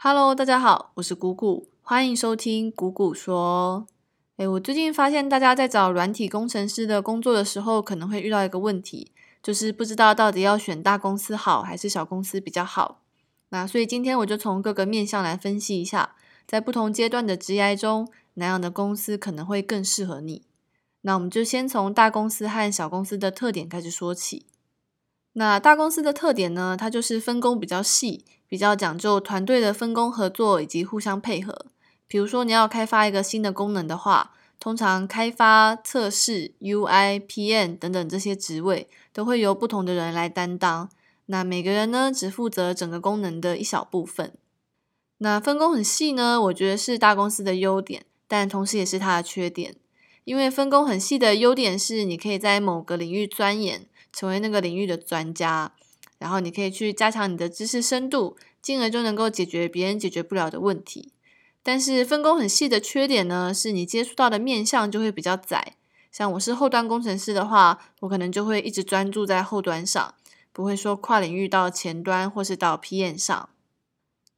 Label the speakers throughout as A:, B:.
A: Hello，大家好，我是谷谷，欢迎收听谷谷说。诶，我最近发现大家在找软体工程师的工作的时候，可能会遇到一个问题，就是不知道到底要选大公司好还是小公司比较好。那所以今天我就从各个面向来分析一下，在不同阶段的职涯中，哪样的公司可能会更适合你。那我们就先从大公司和小公司的特点开始说起。那大公司的特点呢，它就是分工比较细。比较讲究团队的分工合作以及互相配合。比如说，你要开发一个新的功能的话，通常开发、测试、UI、PM 等等这些职位都会由不同的人来担当。那每个人呢，只负责整个功能的一小部分。那分工很细呢，我觉得是大公司的优点，但同时也是它的缺点。因为分工很细的优点是，你可以在某个领域钻研，成为那个领域的专家。然后你可以去加强你的知识深度，进而就能够解决别人解决不了的问题。但是分工很细的缺点呢，是你接触到的面向就会比较窄。像我是后端工程师的话，我可能就会一直专注在后端上，不会说跨领域到前端或是到 PM 上。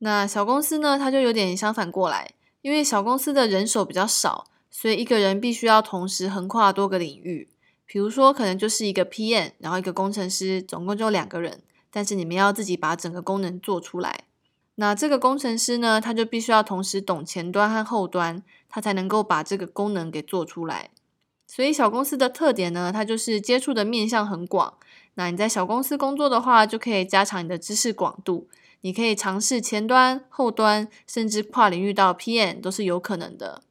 A: 那小公司呢，它就有点相反过来，因为小公司的人手比较少，所以一个人必须要同时横跨多个领域。比如说，可能就是一个 PM，然后一个工程师，总共就两个人。但是你们要自己把整个功能做出来，那这个工程师呢，他就必须要同时懂前端和后端，他才能够把这个功能给做出来。所以小公司的特点呢，它就是接触的面向很广。那你在小公司工作的话，就可以加强你的知识广度，你可以尝试前端、后端，甚至跨领域到 PM 都是有可能的。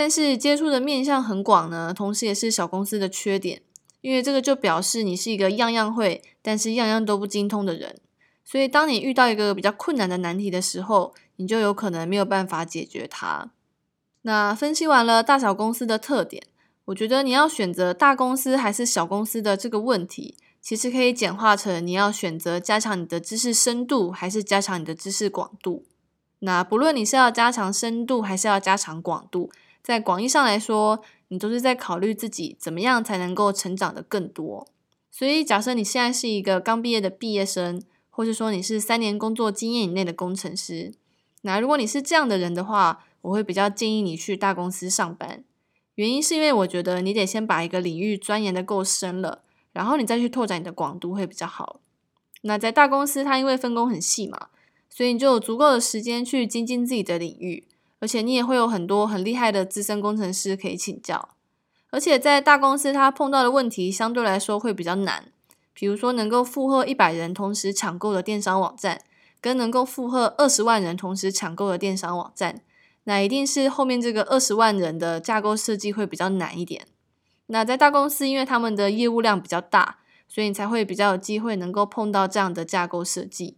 A: 但是接触的面向很广呢，同时也是小公司的缺点。因为这个就表示你是一个样样会，但是样样都不精通的人，所以当你遇到一个比较困难的难题的时候，你就有可能没有办法解决它。那分析完了大小公司的特点，我觉得你要选择大公司还是小公司的这个问题，其实可以简化成你要选择加强你的知识深度，还是加强你的知识广度。那不论你是要加强深度，还是要加强广度，在广义上来说。你都是在考虑自己怎么样才能够成长的更多，所以假设你现在是一个刚毕业的毕业生，或是说你是三年工作经验以内的工程师，那如果你是这样的人的话，我会比较建议你去大公司上班。原因是因为我觉得你得先把一个领域钻研的够深了，然后你再去拓展你的广度会比较好。那在大公司，它因为分工很细嘛，所以你就有足够的时间去精进自己的领域。而且你也会有很多很厉害的资深工程师可以请教，而且在大公司，他碰到的问题相对来说会比较难。比如说，能够负荷一百人同时抢购的电商网站，跟能够负荷二十万人同时抢购的电商网站，那一定是后面这个二十万人的架构设计会比较难一点。那在大公司，因为他们的业务量比较大，所以你才会比较有机会能够碰到这样的架构设计。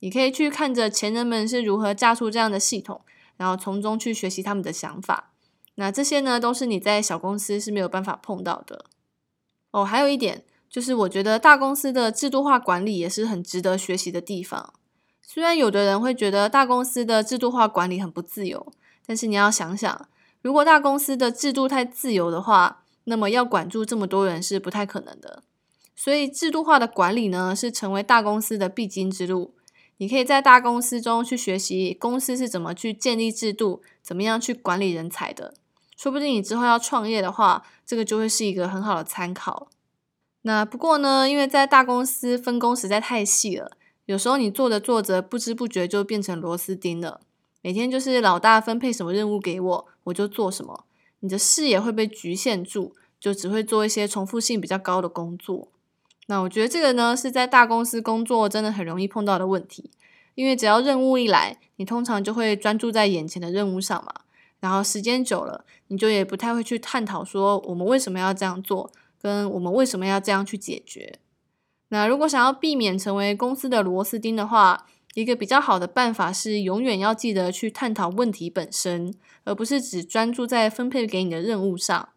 A: 你可以去看着前人们是如何架出这样的系统。然后从中去学习他们的想法，那这些呢都是你在小公司是没有办法碰到的。哦，还有一点就是，我觉得大公司的制度化管理也是很值得学习的地方。虽然有的人会觉得大公司的制度化管理很不自由，但是你要想想，如果大公司的制度太自由的话，那么要管住这么多人是不太可能的。所以，制度化的管理呢，是成为大公司的必经之路。你可以在大公司中去学习公司是怎么去建立制度，怎么样去管理人才的。说不定你之后要创业的话，这个就会是一个很好的参考。那不过呢，因为在大公司分工实在太细了，有时候你做着做着，不知不觉就变成螺丝钉了。每天就是老大分配什么任务给我，我就做什么。你的视野会被局限住，就只会做一些重复性比较高的工作。那我觉得这个呢，是在大公司工作真的很容易碰到的问题，因为只要任务一来，你通常就会专注在眼前的任务上嘛，然后时间久了，你就也不太会去探讨说我们为什么要这样做，跟我们为什么要这样去解决。那如果想要避免成为公司的螺丝钉的话，一个比较好的办法是永远要记得去探讨问题本身，而不是只专注在分配给你的任务上。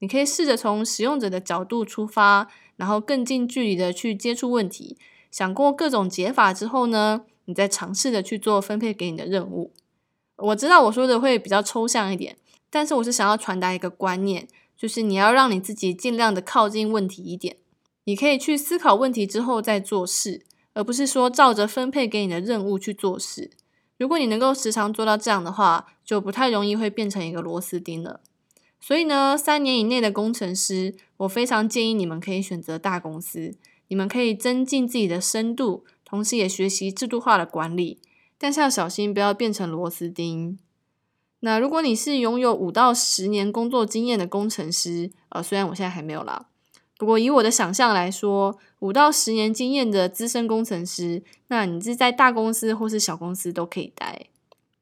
A: 你可以试着从使用者的角度出发。然后更近距离的去接触问题，想过各种解法之后呢，你再尝试的去做分配给你的任务。我知道我说的会比较抽象一点，但是我是想要传达一个观念，就是你要让你自己尽量的靠近问题一点。你可以去思考问题之后再做事，而不是说照着分配给你的任务去做事。如果你能够时常做到这样的话，就不太容易会变成一个螺丝钉了。所以呢，三年以内的工程师，我非常建议你们可以选择大公司，你们可以增进自己的深度，同时也学习制度化的管理。但是要小心，不要变成螺丝钉。那如果你是拥有五到十年工作经验的工程师，呃，虽然我现在还没有啦，不过以我的想象来说，五到十年经验的资深工程师，那你是在大公司或是小公司都可以待。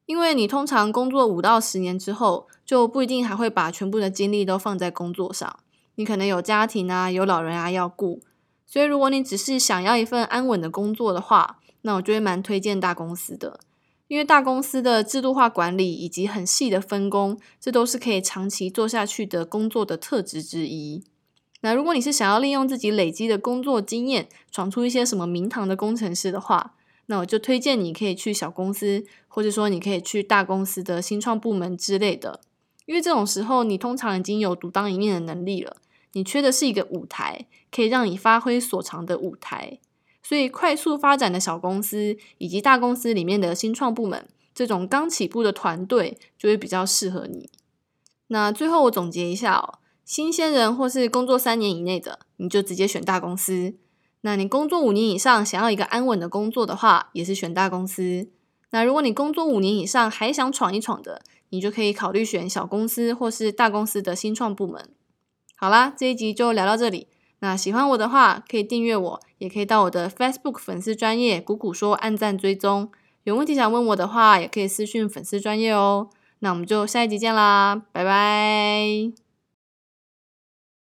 A: 因为你通常工作五到十年之后，就不一定还会把全部的精力都放在工作上。你可能有家庭啊，有老人啊要顾，所以如果你只是想要一份安稳的工作的话，那我就会蛮推荐大公司的。因为大公司的制度化管理以及很细的分工，这都是可以长期做下去的工作的特质之一。那如果你是想要利用自己累积的工作经验，闯出一些什么名堂的工程师的话，那我就推荐你可以去小公司，或者说你可以去大公司的新创部门之类的，因为这种时候你通常已经有独当一面的能力了，你缺的是一个舞台，可以让你发挥所长的舞台。所以快速发展的小公司以及大公司里面的新创部门，这种刚起步的团队就会比较适合你。那最后我总结一下哦，新鲜人或是工作三年以内的，你就直接选大公司。那你工作五年以上，想要一个安稳的工作的话，也是选大公司。那如果你工作五年以上，还想闯一闯的，你就可以考虑选小公司或是大公司的新创部门。好啦，这一集就聊到这里。那喜欢我的话，可以订阅我，也可以到我的 Facebook 粉丝专业谷谷说按赞追踪。有问题想问我的话，也可以私讯粉丝专业哦。那我们就下一集见啦，拜拜。